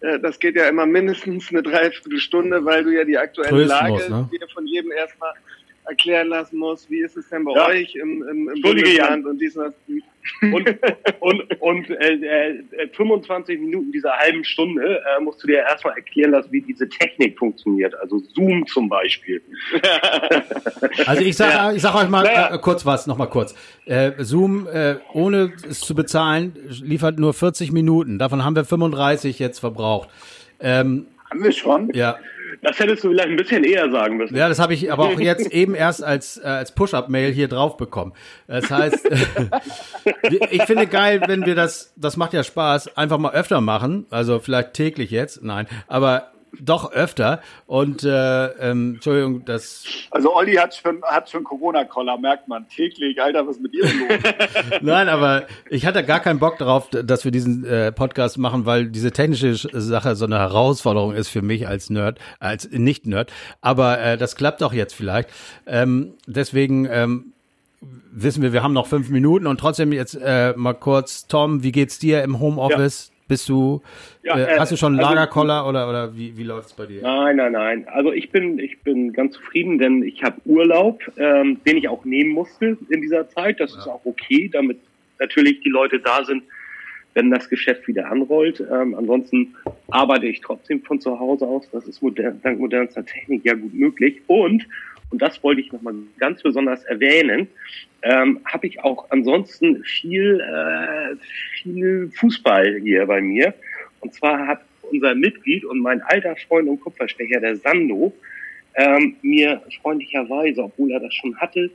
äh, das geht ja immer mindestens eine Dreiviertelstunde, weil du ja die aktuelle Lage muss, ne? von jedem erstmal erklären lassen muss, wie ist es denn bei Ja. euch im, im, im. Bundesland und dies und das. Und, und, und äh, äh, 25 Minuten dieser halben Stunde äh, musst du dir erstmal erklären lassen, wie diese Technik funktioniert. Also Zoom zum Beispiel. Also ich sag, Ja. ich sag euch mal Naja. äh, kurz was, noch mal kurz. Äh, Zoom, äh, ohne es zu bezahlen, liefert nur 40 Minuten. Davon haben wir 35 jetzt verbraucht. Ähm, Haben wir schon? ja, Das hättest du vielleicht ein bisschen eher sagen müssen. ja, das habe ich aber auch jetzt eben erst als, äh, als Push-Up-Mail hier drauf bekommen. Das heißt, ich finde geil, wenn wir das, das macht ja Spaß, einfach mal öfter machen. Also vielleicht täglich jetzt, nein, aber doch öfter. Und äh, ähm, Entschuldigung, das Also Olli hat schon, hat schon Corona-Koller, merkt man. Täglich, Alter, was mit dir los? Nein, aber ich hatte gar keinen Bock darauf, dass wir diesen äh, Podcast machen, weil diese technische Sch- Sache so eine Herausforderung ist für mich als Nerd, als Nicht-Nerd. Aber äh, das klappt doch jetzt vielleicht. Ähm, deswegen ähm, wissen wir, wir haben noch fünf Minuten und trotzdem jetzt äh, mal kurz, Tom, wie geht's dir im Homeoffice? Bist du, Ja, äh, äh, hast du schon einen also- Lagerkoller oder oder wie wie läuft's bei dir? Nein, nein, nein. Also ich bin, ich bin ganz zufrieden, denn ich habe Urlaub, ähm, den ich auch nehmen musste in dieser Zeit. Das ist auch okay, damit natürlich die Leute da sind, wenn das Geschäft wieder anrollt. Ähm, ansonsten arbeite ich trotzdem von zu Hause aus. Das ist modern, dank modernster Technik ja gut möglich. Und, und das wollte ich nochmal ganz besonders erwähnen, ähm, habe ich auch ansonsten viel, äh, viel Fußball hier bei mir. Und zwar hat unser Mitglied und mein alter Freund und Kupferstecher, der Sando, ähm, mir freundlicherweise, obwohl er das schon hatte,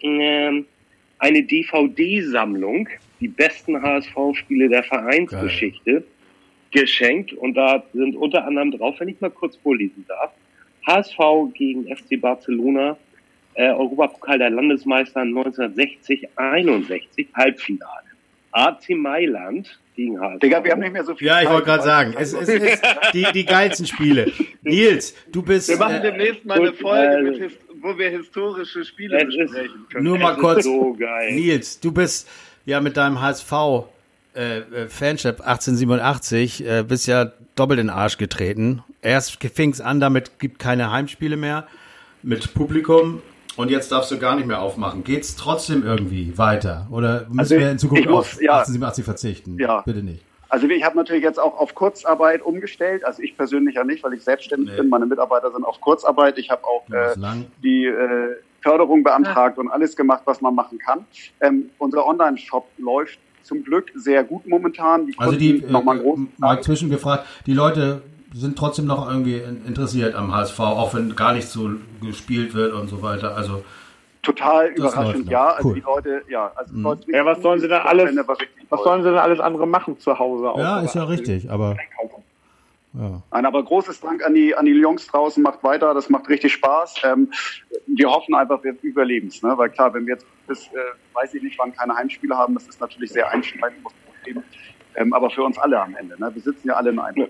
ähm, eine DVD-Sammlung, die besten HSV-Spiele der Vereinsgeschichte, geschenkt. Und da sind unter anderem drauf, wenn ich mal kurz vorlesen darf, HSV gegen FC Barcelona, äh, Europapokal der Landesmeister 1960-61, Halbfinale. AC Mailand gegen HSV. Digga, wir haben nicht mehr so viel Ja, ich wollte gerade sagen, es, es ist die die geilsten Spiele. Nils, du bist Wir machen äh, demnächst mal eine Folge, äh, mit wo wir historische Spiele besprechen können. nur mal kurz So geil. Nils, du bist ja mit deinem HSV äh, äh, Fanship 1887 äh, bist ja doppelt in den Arsch getreten. Erst fing es an, damit gibt keine Heimspiele mehr mit Publikum und jetzt darfst du gar nicht mehr aufmachen. Geht's trotzdem irgendwie weiter oder müssen Also wir in Zukunft muss- auf ja. 1887 verzichten? Ja. Bitte nicht. Also ich habe natürlich jetzt auch auf Kurzarbeit umgestellt. Also ich persönlich ja nicht, weil ich selbstständig Nee. bin. Meine Mitarbeiter sind auf Kurzarbeit. Ich habe auch Ja, äh, die äh, Förderung beantragt und alles gemacht, was man machen kann. Ähm, unser Online-Shop läuft zum Glück sehr gut momentan. Die Also die, nochmal äh, ein großes mal zwischengefragt, die Leute sind trotzdem noch irgendwie in- interessiert am HSV, auch wenn gar nicht so gespielt wird und so weiter. Also Total Das überraschend, ja. Also Cool. die Leute, ja. Also Mhm. Ja, was sollen sie Das alles- Was sollen sie denn alles andere machen zu Hause? ja, außer ist ja richtig, aber ja. Nein, aber großes Dank an die, an die Jungs draußen, macht weiter, das macht richtig Spaß. Ähm, wir hoffen einfach, wir überleben es, ne? weil klar, wenn wir jetzt bis, äh, weiß ich nicht, wann keine Heimspiele haben, das ist natürlich sehr einschneidend, muss man. Ähm, aber für uns alle am Ende. Ne? Wir sitzen ja alle in einem.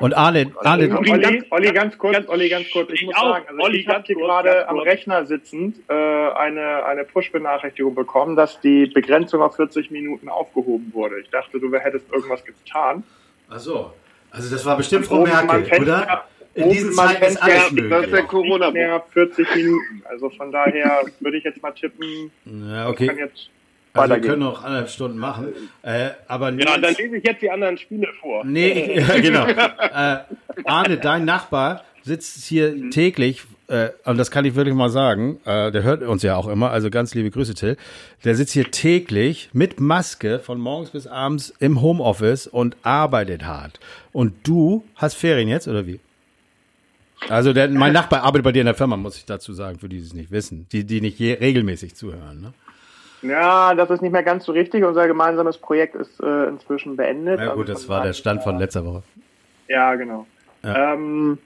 Und Arne, Arne, Olli, Olli, ganz- Olli, ganz kurz, ganz- Olli, ganz kurz. Ich ich muss auch. sagen, also Olli, ich habe hier gerade am. Rechner sitzend äh, eine, eine Push-Benachrichtigung bekommen, dass die Begrenzung auf 40 Minuten aufgehoben wurde. Ich dachte, du hättest irgendwas getan. ach so. Also das war bestimmt Frau Merkel, oder? In diesen mal Zeiten ist alles Fenster- Das ist der möglich. corona mehr 40 Minuten. Also von daher würde ich jetzt mal tippen, Ja, okay. Also wir können noch anderthalb Stunden machen. Äh, aber Ja, Nils- dann lese ich jetzt die anderen Spiele vor. Nee, ich, ja, genau. Äh, Arne, dein Nachbar sitzt hier Mhm. täglich, äh, und das kann ich wirklich mal sagen, äh, der hört uns ja auch immer, also ganz liebe Grüße, Till. Der sitzt hier täglich mit Maske von morgens bis abends im Homeoffice und arbeitet hart. Und du hast Ferien jetzt, oder wie? Also der, mein Nachbar arbeitet bei dir in der Firma, muss ich dazu sagen, für die, die es nicht wissen, die, die nicht je, regelmäßig zuhören. Ne? Ja, das ist nicht mehr ganz so richtig. Unser gemeinsames Projekt ist äh, inzwischen beendet. Ja Also gut, das von war der Stand von letzter Woche. Ja, genau. Ja. Ähm,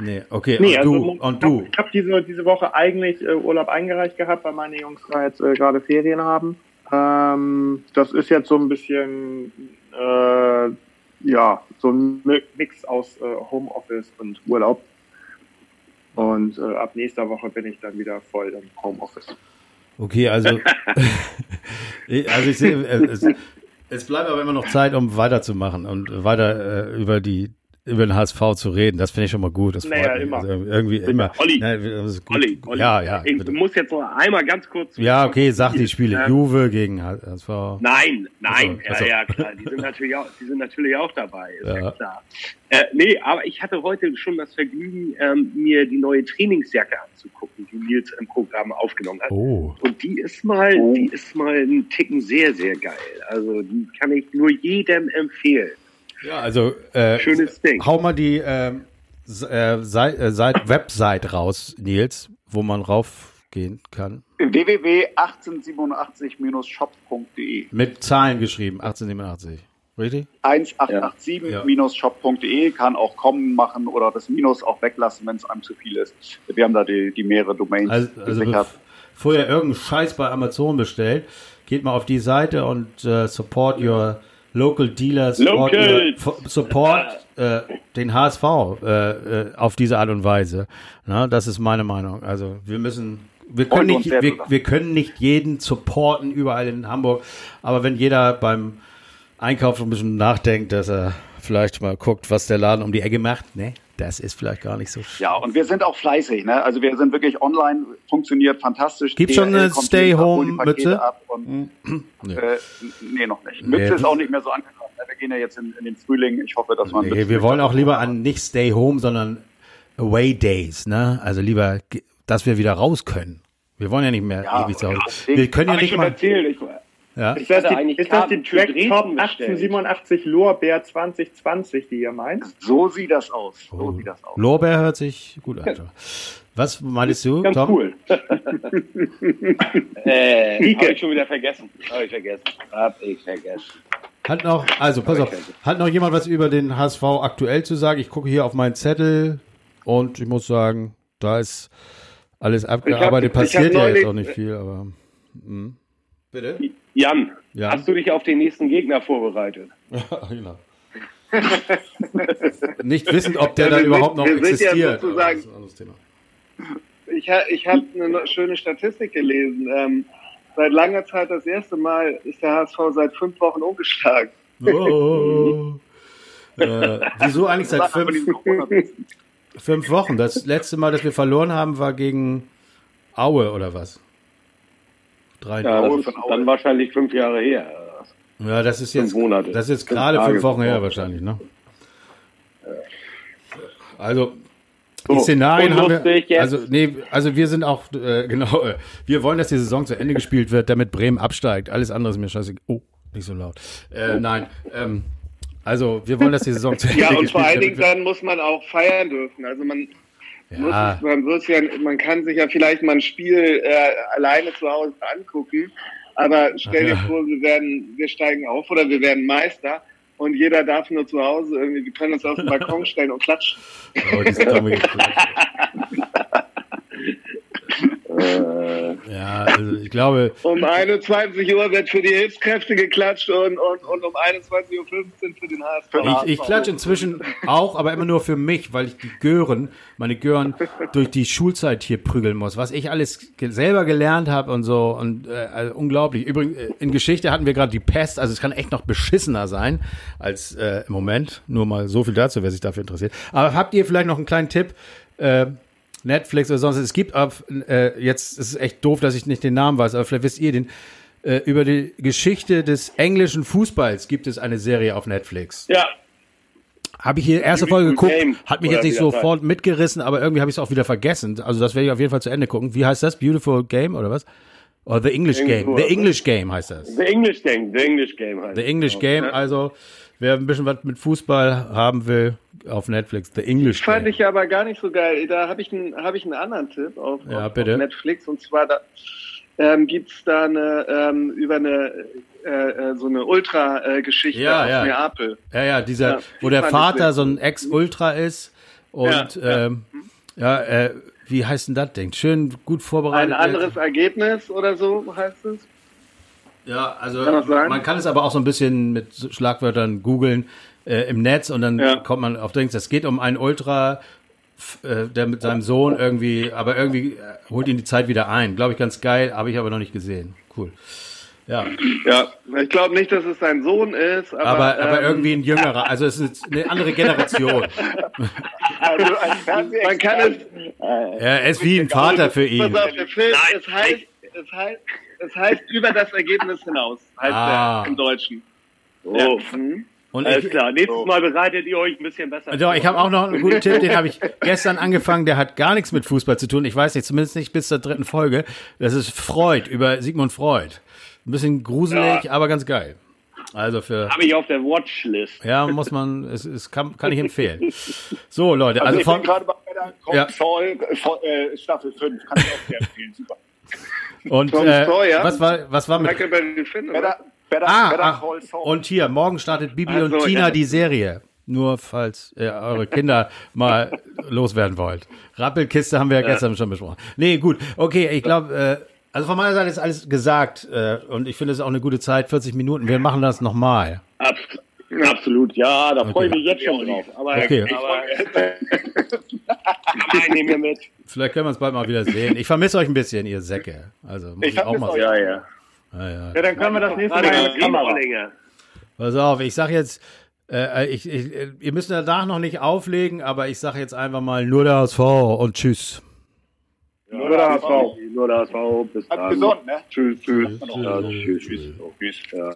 Nee, okay, nee, und also du, und du. Ich habe diese, diese Woche eigentlich äh, Urlaub eingereicht gehabt, weil meine Jungs da jetzt äh, gerade Ferien haben. Ähm, das ist jetzt so ein bisschen, äh, ja, so ein Mi- Mix aus äh, Homeoffice und Urlaub. Und äh, ab nächster Woche bin ich dann wieder voll im Homeoffice. Okay, also, also ich sehe, es, es bleibt aber immer noch Zeit, um weiterzumachen und weiter äh, über die über den HSV zu reden. Das finde ich schon mal gut. Das freut Naja, immer. Also irgendwie immer. Olli, gut. Olli, Olli. Ja, ja. Ich bitte. muss jetzt noch einmal ganz kurz. Ja, okay, sag die Spiele. Ähm, Juve gegen HSV. Nein, nein, Ach so, ach so. ja, ja, klar, die sind natürlich auch, die sind natürlich auch dabei, ist ja, Ja. klar. Äh, nee, aber ich hatte heute schon das Vergnügen, ähm, mir die neue Trainingsjacke anzugucken, die Nils im Programm aufgenommen hat. Oh. Und die ist mal, Oh. die ist mal ein Ticken sehr, sehr geil. Also die kann ich nur jedem empfehlen. Ja, also äh, Schönes Ding. hau mal die ähm, S- äh, Sei- äh, Website raus, Nils, wo man raufgehen kann. www.1887-shop.de Mit Zahlen geschrieben, 1887. Richtig? 1887-shop.de kann auch kommen machen oder das Minus auch weglassen, wenn es einem zu viel ist. Wir haben da die, die mehrere Domains Also, also gesichert. bevor ihr irgendeinen Scheiß bei Amazon bestellt, geht mal auf die Seite und äh, support your local dealer, support, Locals. your, f- support äh, den HSV äh, äh, auf diese Art und Weise. Na, das ist meine Meinung. Also wir müssen, wir können nicht, wir, wir können nicht jeden supporten überall in Hamburg, aber wenn jeder beim Einkauf ein bisschen nachdenkt, dass er vielleicht mal guckt, was der Laden um die Ecke macht, ne, das ist vielleicht gar nicht so Ja, und wir sind auch fleißig. Ne? Also wir sind wirklich online, funktioniert fantastisch. Gibt's schon eine Stay-Home-Mütze? ab Und, Nee. äh, nee, noch nicht. Mütze Nee. ist auch nicht mehr so angekommen. ne? Wir gehen ja jetzt in, in den Frühling. Ich hoffe, dass man... Nee, wir wollen auch lieber an nicht Stay Home, sondern Away Days, ne? Also lieber, dass wir wieder raus können. Wir wollen ja nicht mehr Ja, ewig zu Hause. ja, Wir können ja nicht mal. erzählt. Ich, Ja? Ist das die, eigentlich ist das die Track Top bestellt. 1887 Lorbeer 2020, die ihr meint? So sieht das aus. So Oh. sieht das aus. Lorbeer hört sich gut an. Was meinst du, ganz Tom? cool. äh, hab ich schon wieder vergessen. Hab ich vergessen. Hab ich vergessen. Hat noch, also pass auf, hat noch jemand was über den HSV aktuell zu sagen? Ich gucke hier auf meinen Zettel und ich muss sagen, da ist alles abgearbeitet. hab Passiert ja neulich- jetzt auch nicht viel, aber. Hm. Bitte? Jan, Ja. hast du dich auf den nächsten Gegner vorbereitet? genau. Nicht wissend, ob der Ja, dann überhaupt noch ja existiert. sozusagen- aber das ist ein anderes Thema. Ich, ich habe eine no- schöne Statistik gelesen. Ähm, seit langer Zeit das erste Mal ist der HSV seit fünf Wochen ungeschlagen. Oh. äh, wieso eigentlich seit fünf, fünf Wochen? Das letzte Mal, dass wir verloren haben, war gegen Aue oder was? Drei. Ja, Ja, dann wahrscheinlich fünf Jahre her. das ist jetzt, Fünf Monate. das ist jetzt gerade fünf Wochen her wahrscheinlich, ne? Also, So, die Szenarien haben wir, jetzt. also nee, also wir sind auch äh, genau, äh, wir wollen, dass die Saison zu Ende gespielt wird, damit Bremen absteigt. Alles andere ist mir scheiße. Oh, nicht so laut. Äh, Nein, ähm, also wir wollen, dass die Saison zu Ende Ja, und gespielt vor allen Dingen wird. dann muss man auch feiern dürfen. Also man, Ja, man, wird's ja, man kann sich ja vielleicht mal ein Spiel äh, alleine zu Hause angucken, aber stell dir vor, wir werden, wir steigen auf oder wir werden Meister und jeder darf nur zu Hause irgendwie, wir können uns auf den Balkon stellen und klatschen. oh, dumme Geschichte. Äh, Ja, also ich glaube, Um 21 Uhr wird für die Hilfskräfte geklatscht und, und, und um 21.15 Uhr für den HSV. ich, ich klatsche inzwischen auch, aber immer nur für mich, weil ich die Gören, meine Gören, durch die Schulzeit hier prügeln muss. Was ich alles ge selber gelernt habe und so. Und äh, also unglaublich. Übrigens, äh, in Geschichte hatten wir gerade die Pest, also es kann echt noch beschissener sein als äh, im Moment. Nur mal so viel dazu, wer sich dafür interessiert. Aber habt ihr vielleicht noch einen kleinen Tipp? Äh, Netflix oder sonst. Es gibt auf, äh, jetzt ist es echt doof, dass ich nicht den Namen weiß, aber vielleicht wisst ihr den. Äh, über die Geschichte des englischen Fußballs gibt es eine Serie auf Netflix. ja, Habe ich hier erste Folge geguckt, Game, hat mich jetzt nicht sofort mitgerissen, aber irgendwie habe ich es auch wieder vergessen. Also das werde ich auf jeden Fall zu Ende gucken. Wie heißt das? Beautiful Game oder was? Oder The English Game. The? English Game heißt das. The English Game, The English Game heißt The. English Game, also wer ein bisschen was mit Fußball haben will, auf Netflix. The English Fand ich aber gar nicht so geil. Da habe ich, einen- hab ich einen anderen Tipp auf, Ja, auf, auf Netflix. Und zwar da, ähm, gibt's da eine ähm, über eine äh, äh, so eine Ultra-Geschichte Ja, aus ja. Neapel. Ja, ja, dieser, Ja, wo der Vater so ein Ex-Ultra ist und ähm, ja, äh, wie heißt denn das Ding? Schön gut Ein vorbereitet. anderes Ergebnis oder so heißt es. Ja, also Kann man kann es aber auch so ein bisschen mit Schlagwörtern googeln äh, im Netz und dann Ja. kommt man auf Dings. Es geht um einen Ultra, äh, der mit seinem Sohn irgendwie, aber irgendwie äh, holt ihn die Zeit wieder ein. Glaube ich ganz geil, habe ich aber noch nicht gesehen. Cool. Ja, Ja, ich glaube nicht, dass es sein Sohn ist, aber, aber, aber ähm, irgendwie ein jüngerer, also es ist eine andere Generation. Also ein man kann es, Er ist wie ein Vater für ihn. pass auf, der Film, es heißt, es heißt, es heißt über das Ergebnis hinaus, heißt Ah. er im Deutschen. Oh, Und alles ich, klar. Nächstes Mal bereitet ihr euch ein bisschen besser. Doch, ich habe auch noch einen guten Tipp, den habe ich gestern angefangen, der hat gar nichts mit Fußball zu tun. Ich weiß nicht, zumindest nicht bis zur dritten Folge. Das ist Freud, über Sigmund Freud. Ein bisschen gruselig, aber ganz geil. Also für, Habe ich auf der Watchlist. ja, muss man, es, es kann, kann ich empfehlen. So, Leute, Also also ich bin von, gerade bei Call Ja. Äh, Staffel 5, kann ich auch sehr empfehlen, super. Und, äh, Sawyer? was war, was war mit, Finn, oder? Better, better, ah, better ach, und hier, morgen startet Bibi Ach und Tina ja. die Serie. Nur falls ihr eure Kinder mal loswerden wollt. Rappelkiste haben wir ja gestern schon besprochen. Nee, gut. Okay, ich glaube, äh, also von meiner Seite ist alles gesagt äh, und ich finde es auch eine gute Zeit, 40 Minuten. Wir machen das nochmal. Abs absolut, ja, da freue ich mich jetzt schon drauf. Aber, Okay. aber, aber ich nehme mir mit. Vielleicht können wir uns bald mal wieder sehen. Ich vermisse euch ein bisschen, ihr Säcke. Also muss Ich ich, auch mal sagen. Ja, ja. Ja, ja. Ja, dann können wir das nächste Mal in Kamera. Pass auf, ich sag jetzt, äh, ich, ich, äh, ihr müsst danach noch nicht auflegen, aber ich sage jetzt einfach mal nur der HSV und tschüss. Nur der HSV. Nur der HSV. Bis dann. gesund, ne? Tschüss, tschüss. Tschüss. Ja, tschüss. Tschüss. tschüss. Ja.